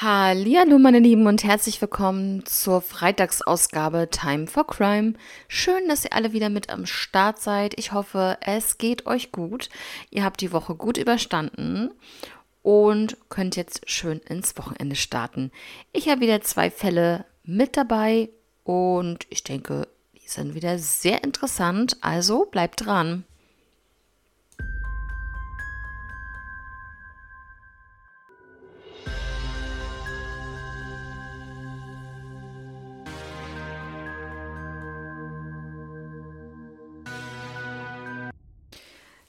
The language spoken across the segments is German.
Hallo meine Lieben und herzlich willkommen zur Freitagsausgabe Time for Crime. Schön, dass ihr alle wieder mit am Start seid. Ich hoffe, es geht euch gut. Ihr habt die Woche gut überstanden und könnt jetzt schön ins Wochenende starten. Ich habe wieder zwei Fälle mit dabei und ich denke, die sind wieder sehr interessant, also bleibt dran.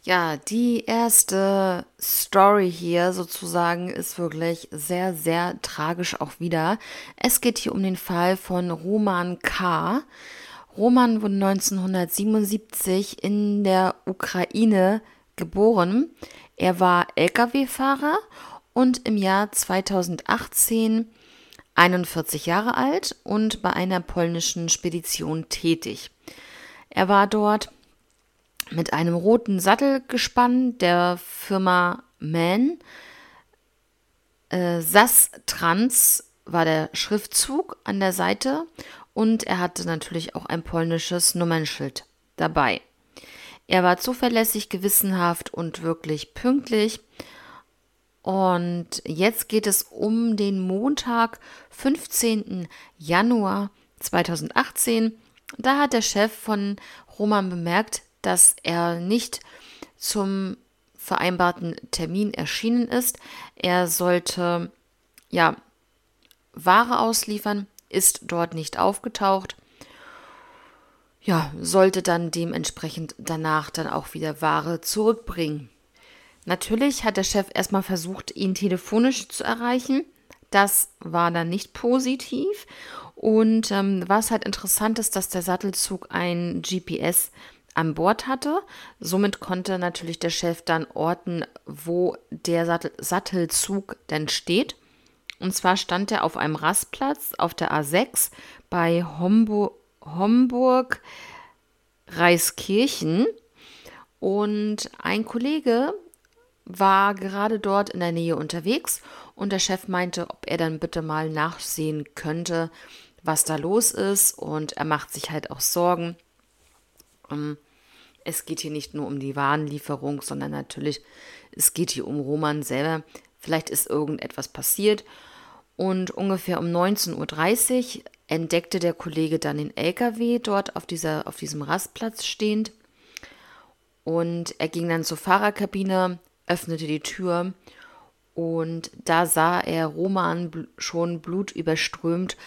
Ja, die erste Story hier sozusagen ist wirklich sehr, sehr tragisch auch wieder. Es geht hier um den Fall von Roman K. Roman wurde 1977 in der Ukraine geboren. Er war Lkw-Fahrer und im Jahr 2018 41 Jahre alt und bei einer polnischen Spedition tätig. Er war dort mit einem roten Sattelgespann der Firma Man. Äh, SAS Trans war der Schriftzug an der Seite und er hatte natürlich auch ein polnisches Nummernschild dabei. Er war zuverlässig, gewissenhaft und wirklich pünktlich. Und jetzt geht es um den Montag, 15. Januar 2018. Da hat der Chef von Roman bemerkt, dass er nicht zum vereinbarten Termin erschienen ist. Er sollte ja Ware ausliefern, ist dort nicht aufgetaucht. Ja, sollte dann dementsprechend danach dann auch wieder Ware zurückbringen. Natürlich hat der Chef erstmal versucht, ihn telefonisch zu erreichen. Das war dann nicht positiv. Und ähm, was halt interessant ist, dass der Sattelzug ein GPS an Bord hatte. Somit konnte natürlich der Chef dann orten, wo der Sattel Sattelzug denn steht. Und zwar stand er auf einem Rastplatz auf der A6 bei Homburg, Homburg Reiskirchen. Und ein Kollege war gerade dort in der Nähe unterwegs und der Chef meinte, ob er dann bitte mal nachsehen könnte, was da los ist. Und er macht sich halt auch Sorgen. Es geht hier nicht nur um die Warenlieferung, sondern natürlich, es geht hier um Roman selber. Vielleicht ist irgendetwas passiert. Und ungefähr um 19.30 Uhr entdeckte der Kollege dann den LKW dort auf, dieser, auf diesem Rastplatz stehend. Und er ging dann zur Fahrerkabine, öffnete die Tür und da sah er Roman schon blutüberströmt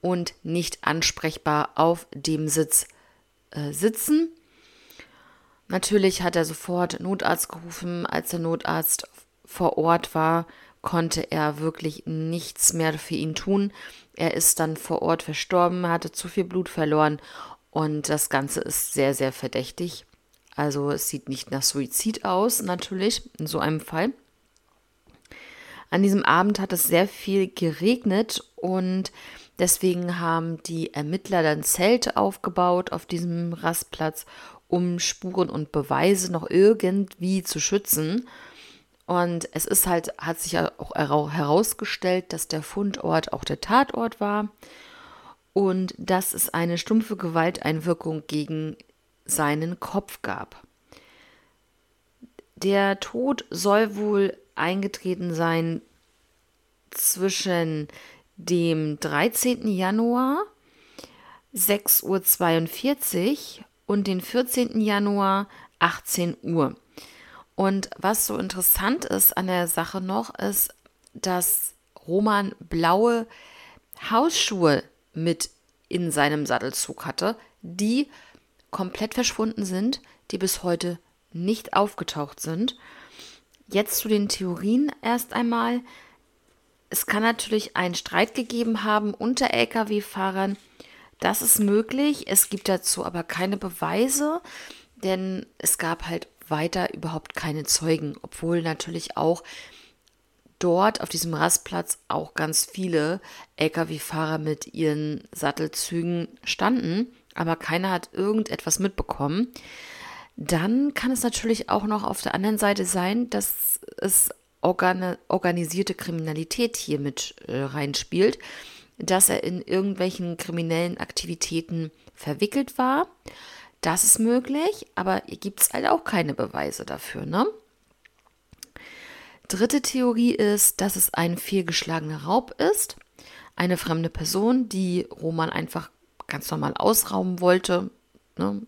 und nicht ansprechbar auf dem Sitz äh, sitzen. Natürlich hat er sofort Notarzt gerufen. Als der Notarzt vor Ort war, konnte er wirklich nichts mehr für ihn tun. Er ist dann vor Ort verstorben, hatte zu viel Blut verloren und das Ganze ist sehr, sehr verdächtig. Also es sieht nicht nach Suizid aus, natürlich, in so einem Fall. An diesem Abend hat es sehr viel geregnet und deswegen haben die Ermittler dann Zelte aufgebaut auf diesem Rastplatz um Spuren und Beweise noch irgendwie zu schützen. Und es ist halt, hat sich auch herausgestellt, dass der Fundort auch der Tatort war und dass es eine stumpfe Gewalteinwirkung gegen seinen Kopf gab. Der Tod soll wohl eingetreten sein zwischen dem 13. Januar 6.42 Uhr und den 14. Januar 18 Uhr. Und was so interessant ist an der Sache noch, ist, dass Roman blaue Hausschuhe mit in seinem Sattelzug hatte, die komplett verschwunden sind, die bis heute nicht aufgetaucht sind. Jetzt zu den Theorien erst einmal. Es kann natürlich einen Streit gegeben haben unter Lkw-Fahrern, das ist möglich. Es gibt dazu aber keine Beweise, denn es gab halt weiter überhaupt keine Zeugen, obwohl natürlich auch dort auf diesem Rastplatz auch ganz viele Lkw-Fahrer mit ihren Sattelzügen standen, aber keiner hat irgendetwas mitbekommen. Dann kann es natürlich auch noch auf der anderen Seite sein, dass es organisierte Kriminalität hier mit äh, reinspielt, dass er in irgendwelchen kriminellen Aktivitäten verwickelt war. Das ist möglich, aber hier gibt es halt auch keine Beweise dafür. Ne? Dritte Theorie ist, dass es ein fehlgeschlagener Raub ist. Eine fremde Person, die Roman einfach ganz normal ausrauben wollte. Ne?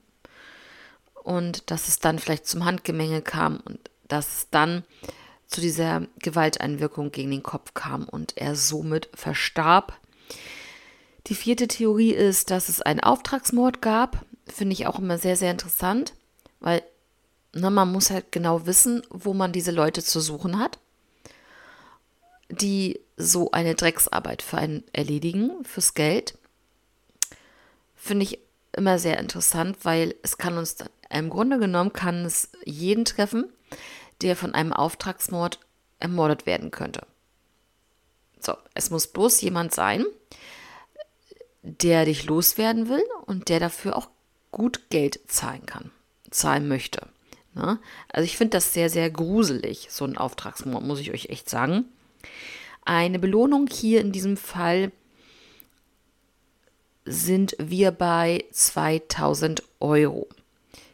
Und dass es dann vielleicht zum Handgemenge kam und dass es dann zu dieser Gewalteinwirkung gegen den Kopf kam und er somit verstarb. Die vierte Theorie ist, dass es einen Auftragsmord gab. Finde ich auch immer sehr, sehr interessant, weil na, ne, man muss halt genau wissen, wo man diese Leute zu suchen hat, die so eine Drecksarbeit für einen erledigen, fürs Geld. Finde ich immer sehr interessant, weil es kann uns, im Grunde genommen kann es jeden treffen, der von einem Auftragsmord ermordet werden könnte. So, es muss bloß jemand sein, der dich loswerden will und der dafür auch gut Geld zahlen kann, zahlen möchte. Ne? Also ich finde das sehr, sehr gruselig, so ein Auftragsmord, muss ich euch echt sagen. Eine Belohnung hier in diesem Fall sind wir bei 2000 Euro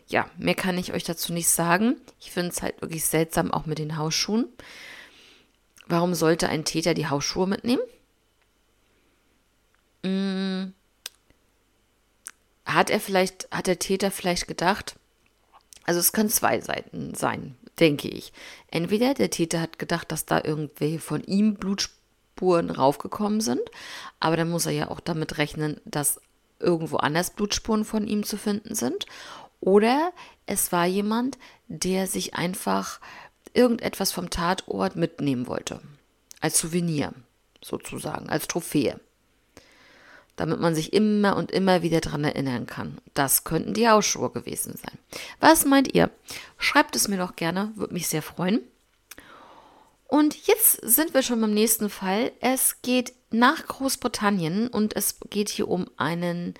ja, mehr kann ich euch dazu nicht sagen. Ich finde es halt wirklich seltsam, auch mit den Hausschuhen. Warum sollte ein Täter die Hausschuhe mitnehmen? Hm. Hat er vielleicht, hat der Täter vielleicht gedacht, also es können zwei Seiten sein, denke ich. Entweder der Täter hat gedacht, dass da irgendwelche von ihm Blutspuren raufgekommen sind, aber dann muss er ja auch damit rechnen, dass irgendwo anders Blutspuren von ihm zu finden sind. Oder es war jemand, der sich einfach irgendetwas vom Tatort mitnehmen wollte. Als Souvenir, sozusagen, als Trophäe. Damit man sich immer und immer wieder daran erinnern kann. Das könnten die Hausschuhe gewesen sein. Was meint ihr? Schreibt es mir doch gerne, würde mich sehr freuen. Und jetzt sind wir schon beim nächsten Fall. Es geht nach Großbritannien und es geht hier um einen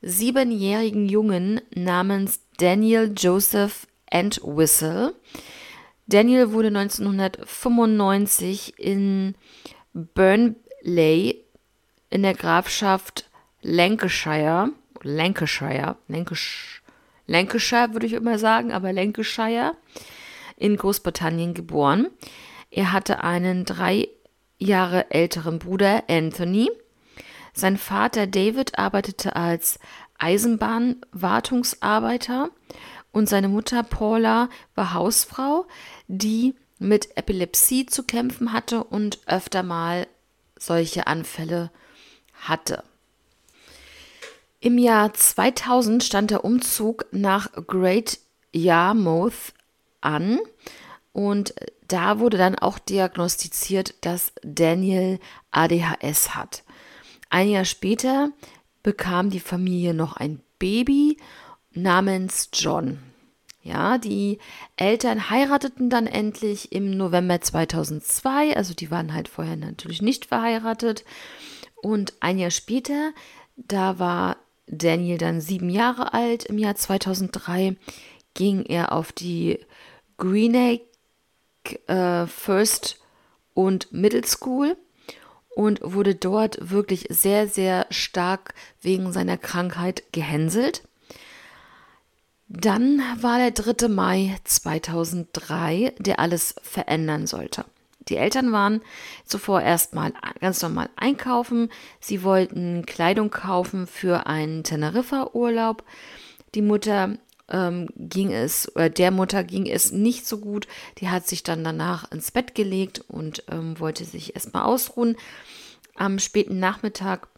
siebenjährigen Jungen namens Daniel Joseph Entwistle. Daniel wurde 1995 in Burnley in der Grafschaft Lancashire, Lancashire, Lancashire, Lancashire würde ich immer sagen, aber Lancashire in Großbritannien geboren. Er hatte einen drei Jahre älteren Bruder Anthony. Sein Vater David arbeitete als Eisenbahnwartungsarbeiter und seine Mutter Paula war Hausfrau, die mit Epilepsie zu kämpfen hatte und öfter mal solche Anfälle hatte. Im Jahr 2000 stand der Umzug nach Great Yarmouth an und da wurde dann auch diagnostiziert, dass Daniel ADHS hat. Ein Jahr später bekam die Familie noch ein Baby namens John. Ja, die Eltern heirateten dann endlich im November 2002, also die waren halt vorher natürlich nicht verheiratet. Und ein Jahr später, da war Daniel dann sieben Jahre alt, im Jahr 2003 ging er auf die Greenacre äh, First und Middle School und wurde dort wirklich sehr, sehr stark wegen seiner Krankheit gehänselt. Dann war der 3. Mai 2003, der alles verändern sollte. Die Eltern waren zuvor erstmal ganz normal einkaufen. Sie wollten Kleidung kaufen für einen Teneriffa-Urlaub. Die Mutter ähm, ging es, oder der Mutter ging es nicht so gut. Die hat sich dann danach ins Bett gelegt und ähm, wollte sich erstmal ausruhen. Am späten Nachmittag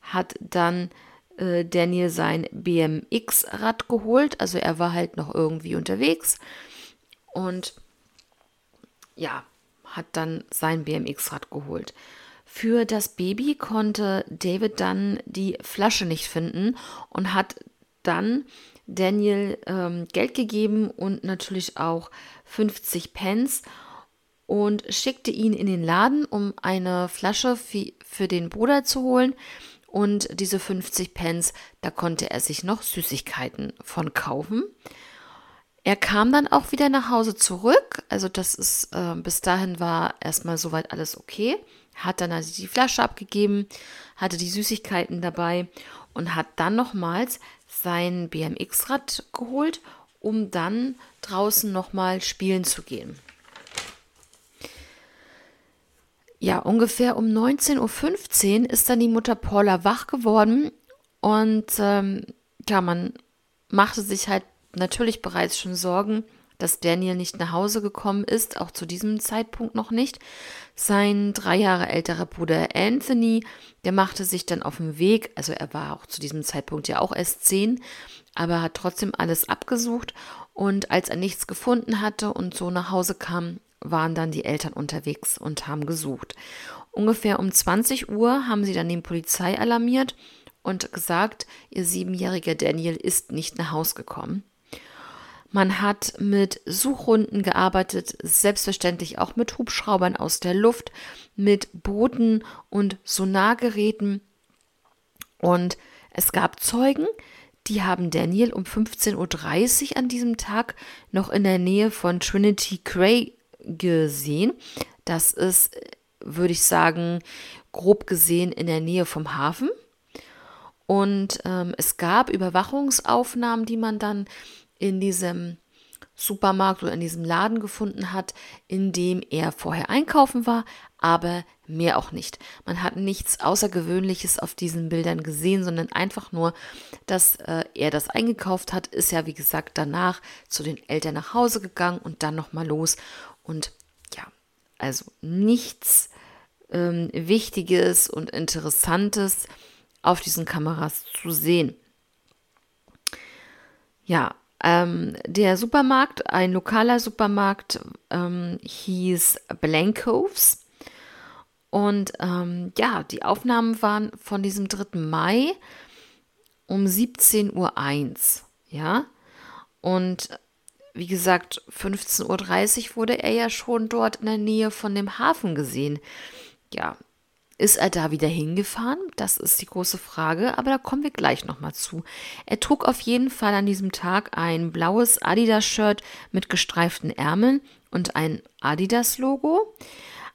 hat dann äh, Daniel sein BMX-Rad geholt. Also er war halt noch irgendwie unterwegs und ja, hat dann sein BMX-Rad geholt. Für das Baby konnte David dann die Flasche nicht finden und hat dann Daniel ähm, Geld gegeben und natürlich auch 50 Pence und schickte ihn in den Laden, um eine Flasche für, für den Bruder zu holen. Und diese 50 Pence, da konnte er sich noch Süßigkeiten von kaufen. Er kam dann auch wieder nach Hause zurück. Also das ist, äh, bis dahin war erstmal soweit alles okay. Hat dann also die Flasche abgegeben, hatte die Süßigkeiten dabei und hat dann nochmals sein BMX-Rad geholt, um dann draußen nochmal spielen zu gehen. Ja, ungefähr um 19.15 Uhr ist dann die Mutter Paula wach geworden und ähm, ja, man machte sich halt natürlich bereits schon Sorgen, dass Daniel nicht nach Hause gekommen ist, auch zu diesem Zeitpunkt noch nicht. Sein drei Jahre älterer Bruder Anthony, der machte sich dann auf den Weg, also er war auch zu diesem Zeitpunkt ja auch erst zehn, aber hat trotzdem alles abgesucht und als er nichts gefunden hatte und so nach Hause kam, waren dann die Eltern unterwegs und haben gesucht. Ungefähr um 20 Uhr haben sie dann den Polizei alarmiert und gesagt, ihr siebenjähriger Daniel ist nicht nach Hause gekommen. Man hat mit Suchrunden gearbeitet, selbstverständlich auch mit Hubschraubern aus der Luft, mit Booten und Sonargeräten. Und es gab Zeugen, die haben Daniel um 15.30 Uhr an diesem Tag noch in der Nähe von Trinity Cray gesehen. Das ist, würde ich sagen, grob gesehen in der Nähe vom Hafen. Und ähm, es gab Überwachungsaufnahmen, die man dann in diesem Supermarkt oder in diesem Laden gefunden hat, in dem er vorher einkaufen war, aber mehr auch nicht. Man hat nichts Außergewöhnliches auf diesen Bildern gesehen, sondern einfach nur, dass äh, er das eingekauft hat, ist ja wie gesagt danach zu den Eltern nach Hause gegangen und dann nochmal los. Und ja, also nichts ähm, Wichtiges und Interessantes auf diesen Kameras zu sehen. Ja, ähm, der Supermarkt, ein lokaler Supermarkt, ähm, hieß Blancoves. Und ähm, ja, die Aufnahmen waren von diesem 3. Mai um 17.01 Uhr. Ja, und wie gesagt, 15.30 Uhr wurde er ja schon dort in der Nähe von dem Hafen gesehen. Ja, ist er da wieder hingefahren? Das ist die große Frage, aber da kommen wir gleich nochmal zu. Er trug auf jeden Fall an diesem Tag ein blaues Adidas-Shirt mit gestreiften Ärmeln und ein Adidas-Logo,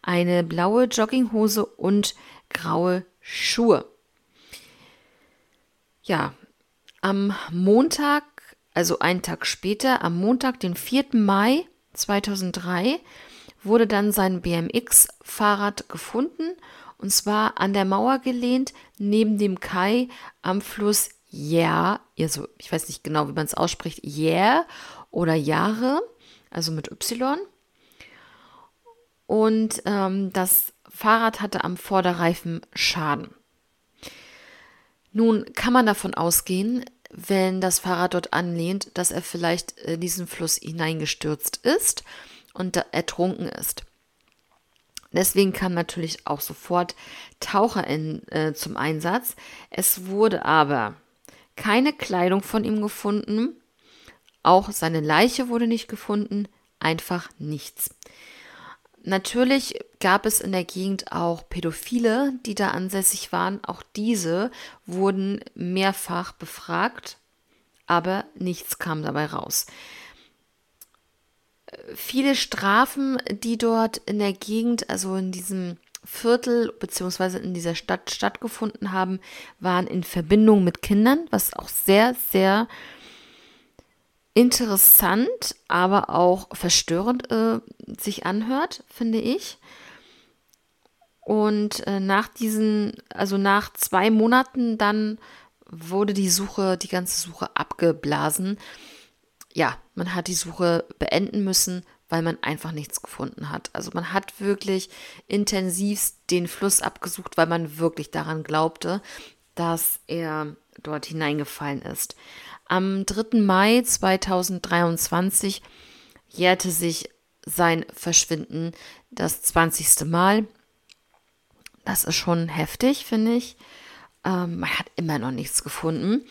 eine blaue Jogginghose und graue Schuhe. Ja, am Montag, also einen Tag später, am Montag, den 4. Mai 2003, wurde dann sein BMX-Fahrrad gefunden und zwar an der Mauer gelehnt, neben dem Kai am Fluss Jär, also ich weiß nicht genau, wie man es ausspricht, Jär oder Jahre, also mit Y. Und ähm, das Fahrrad hatte am Vorderreifen Schaden. Nun kann man davon ausgehen, wenn das Fahrrad dort anlehnt, dass er vielleicht in diesen Fluss hineingestürzt ist und ertrunken ist. Deswegen kam natürlich auch sofort Taucher in, äh, zum Einsatz. Es wurde aber keine Kleidung von ihm gefunden. Auch seine Leiche wurde nicht gefunden. Einfach nichts. Natürlich gab es in der Gegend auch Pädophile, die da ansässig waren. Auch diese wurden mehrfach befragt, aber nichts kam dabei raus viele Strafen, die dort in der Gegend, also in diesem Viertel beziehungsweise in dieser Stadt stattgefunden haben, waren in Verbindung mit Kindern, was auch sehr, sehr interessant, aber auch verstörend äh, sich anhört, finde ich. Und äh, nach diesen, also nach zwei Monaten dann wurde die Suche, die ganze Suche abgeblasen ja, man hat die Suche beenden müssen, weil man einfach nichts gefunden hat. Also man hat wirklich intensivst den Fluss abgesucht, weil man wirklich daran glaubte, dass er dort hineingefallen ist. Am 3. Mai 2023 jährte sich sein Verschwinden das 20. Mal. Das ist schon heftig, finde ich. Ähm, man hat immer noch nichts gefunden.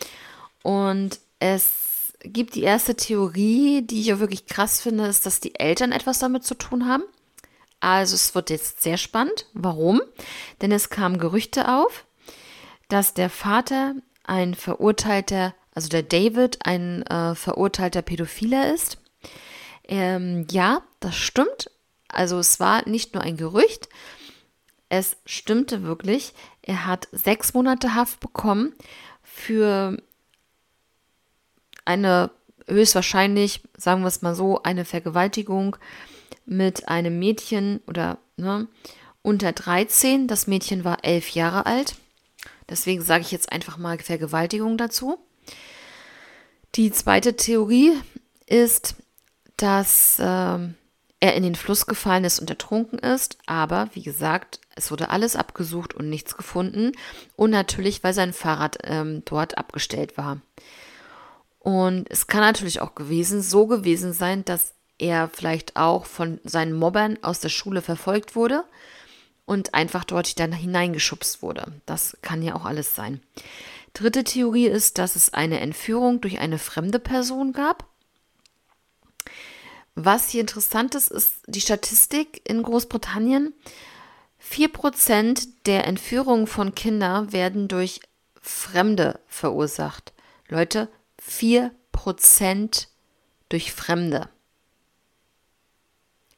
Und es gibt die erste Theorie, die ich auch wirklich krass finde, ist, dass die Eltern etwas damit zu tun haben. Also es wird jetzt sehr spannend. Warum? Denn es kamen Gerüchte auf, dass der Vater ein verurteilter, also der David ein äh, verurteilter Pädophiler ist. Ähm, ja, das stimmt. Also es war nicht nur ein Gerücht, es stimmte wirklich. Er hat sechs Monate Haft bekommen für eine höchstwahrscheinlich, sagen wir es mal so, eine Vergewaltigung mit einem Mädchen oder ne, unter 13. Das Mädchen war elf Jahre alt. Deswegen sage ich jetzt einfach mal Vergewaltigung dazu. Die zweite Theorie ist, dass äh, er in den Fluss gefallen ist und ertrunken ist. Aber wie gesagt, es wurde alles abgesucht und nichts gefunden. Und natürlich, weil sein Fahrrad ähm, dort abgestellt war. Und es kann natürlich auch gewesen, so gewesen sein, dass er vielleicht auch von seinen Mobbern aus der Schule verfolgt wurde und einfach dort dann hineingeschubst wurde. Das kann ja auch alles sein. Dritte Theorie ist, dass es eine Entführung durch eine fremde Person gab. Was hier interessant ist, ist die Statistik in Großbritannien. 4% der Entführungen von Kindern werden durch Fremde verursacht. Leute, 4% durch Fremde.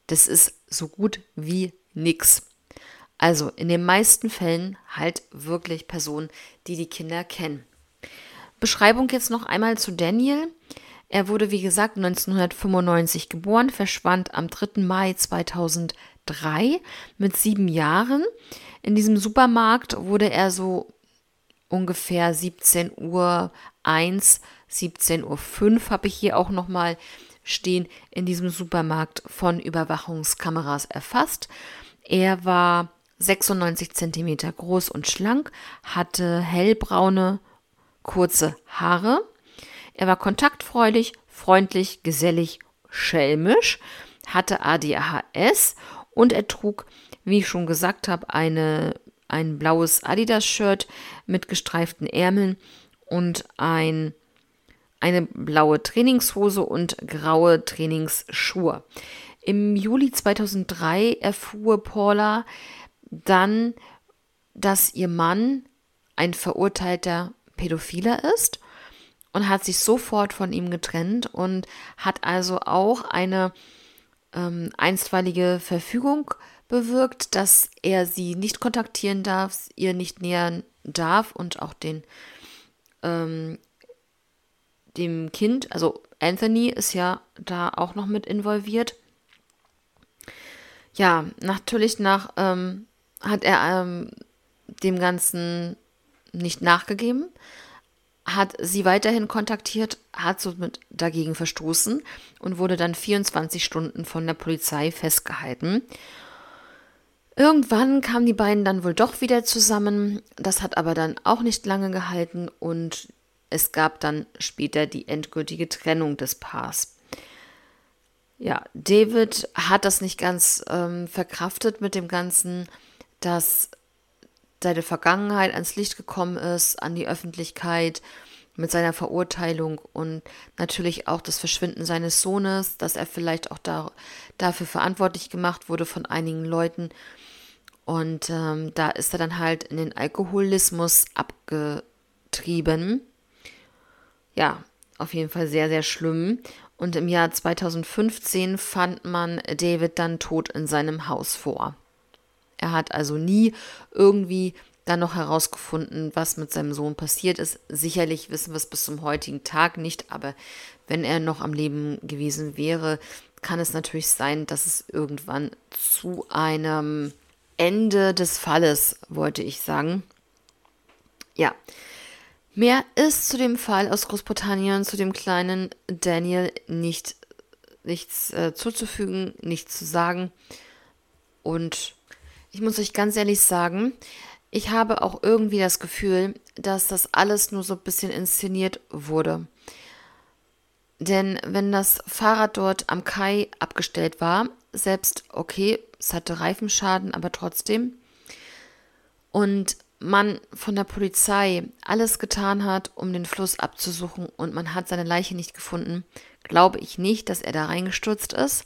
Das ist so gut wie nix. Also in den meisten Fällen halt wirklich Personen, die die Kinder kennen. Beschreibung jetzt noch einmal zu Daniel. Er wurde, wie gesagt, 1995 geboren, verschwand am 3. Mai 2003 mit sieben Jahren. In diesem Supermarkt wurde er so ungefähr 17 Uhr 1, 17 Uhr 5 habe ich hier auch nochmal stehen in diesem Supermarkt von Überwachungskameras erfasst. Er war 96 cm groß und schlank, hatte hellbraune, kurze Haare. Er war kontaktfreudig, freundlich, gesellig, schelmisch, hatte ADHS und er trug, wie ich schon gesagt habe, eine, ein blaues Adidas-Shirt mit gestreiften Ärmeln und ein, eine blaue Trainingshose und graue Trainingsschuhe. Im Juli 2003 erfuhr Paula, dann, dass ihr Mann ein verurteilter Pädophiler ist und hat sich sofort von ihm getrennt und hat also auch eine ähm, einstweilige Verfügung bewirkt, dass er sie nicht kontaktieren darf, ihr nicht nähern darf und auch den ähm, dem Kind, also Anthony ist ja da auch noch mit involviert. Ja, natürlich nach ähm, hat er ähm, dem Ganzen nicht nachgegeben, hat sie weiterhin kontaktiert, hat somit dagegen verstoßen und wurde dann 24 Stunden von der Polizei festgehalten. Irgendwann kamen die beiden dann wohl doch wieder zusammen. Das hat aber dann auch nicht lange gehalten und es gab dann später die endgültige Trennung des Paars. Ja, David hat das nicht ganz ähm, verkraftet mit dem Ganzen dass seine Vergangenheit ans Licht gekommen ist, an die Öffentlichkeit mit seiner Verurteilung und natürlich auch das Verschwinden seines Sohnes, dass er vielleicht auch da, dafür verantwortlich gemacht wurde von einigen Leuten. Und ähm, da ist er dann halt in den Alkoholismus abgetrieben. Ja, auf jeden Fall sehr, sehr schlimm. Und im Jahr 2015 fand man David dann tot in seinem Haus vor. Er hat also nie irgendwie dann noch herausgefunden, was mit seinem Sohn passiert ist. Sicherlich wissen wir es bis zum heutigen Tag nicht, aber wenn er noch am Leben gewesen wäre, kann es natürlich sein, dass es irgendwann zu einem Ende des Falles, wollte ich sagen. Ja. Mehr ist zu dem Fall aus Großbritannien, zu dem kleinen Daniel nicht nichts äh, zuzufügen, nichts zu sagen. Und ich muss euch ganz ehrlich sagen, ich habe auch irgendwie das Gefühl, dass das alles nur so ein bisschen inszeniert wurde. Denn wenn das Fahrrad dort am Kai abgestellt war, selbst okay, es hatte Reifenschaden, aber trotzdem, und man von der Polizei alles getan hat, um den Fluss abzusuchen und man hat seine Leiche nicht gefunden, glaube ich nicht, dass er da reingestürzt ist.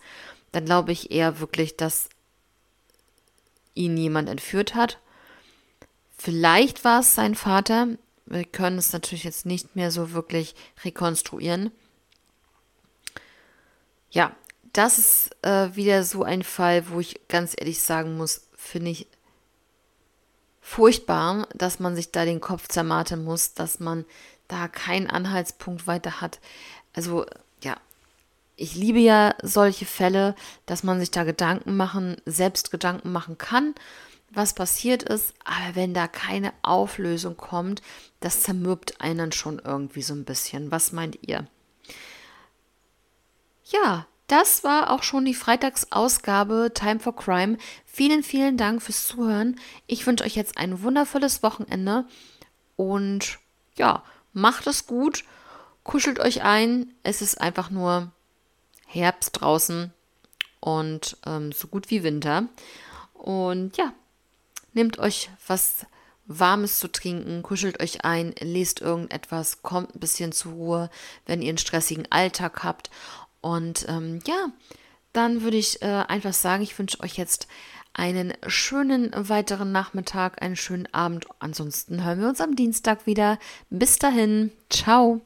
Dann glaube ich eher wirklich, dass ihn jemand entführt hat. Vielleicht war es sein Vater. Wir können es natürlich jetzt nicht mehr so wirklich rekonstruieren. Ja, das ist äh, wieder so ein Fall, wo ich ganz ehrlich sagen muss, finde ich furchtbar, dass man sich da den Kopf zermartern muss, dass man da keinen Anhaltspunkt weiter hat. Also ich liebe ja solche Fälle, dass man sich da Gedanken machen, selbst Gedanken machen kann, was passiert ist. Aber wenn da keine Auflösung kommt, das zermürbt einen schon irgendwie so ein bisschen. Was meint ihr? Ja, das war auch schon die Freitagsausgabe Time for Crime. Vielen, vielen Dank fürs Zuhören. Ich wünsche euch jetzt ein wundervolles Wochenende und ja, macht es gut, kuschelt euch ein. Es ist einfach nur Herbst draußen und ähm, so gut wie Winter. Und ja, nehmt euch was Warmes zu trinken, kuschelt euch ein, lest irgendetwas, kommt ein bisschen zur Ruhe, wenn ihr einen stressigen Alltag habt und ähm, ja, dann würde ich äh, einfach sagen, ich wünsche euch jetzt einen schönen weiteren Nachmittag, einen schönen Abend. Ansonsten hören wir uns am Dienstag wieder. Bis dahin, ciao.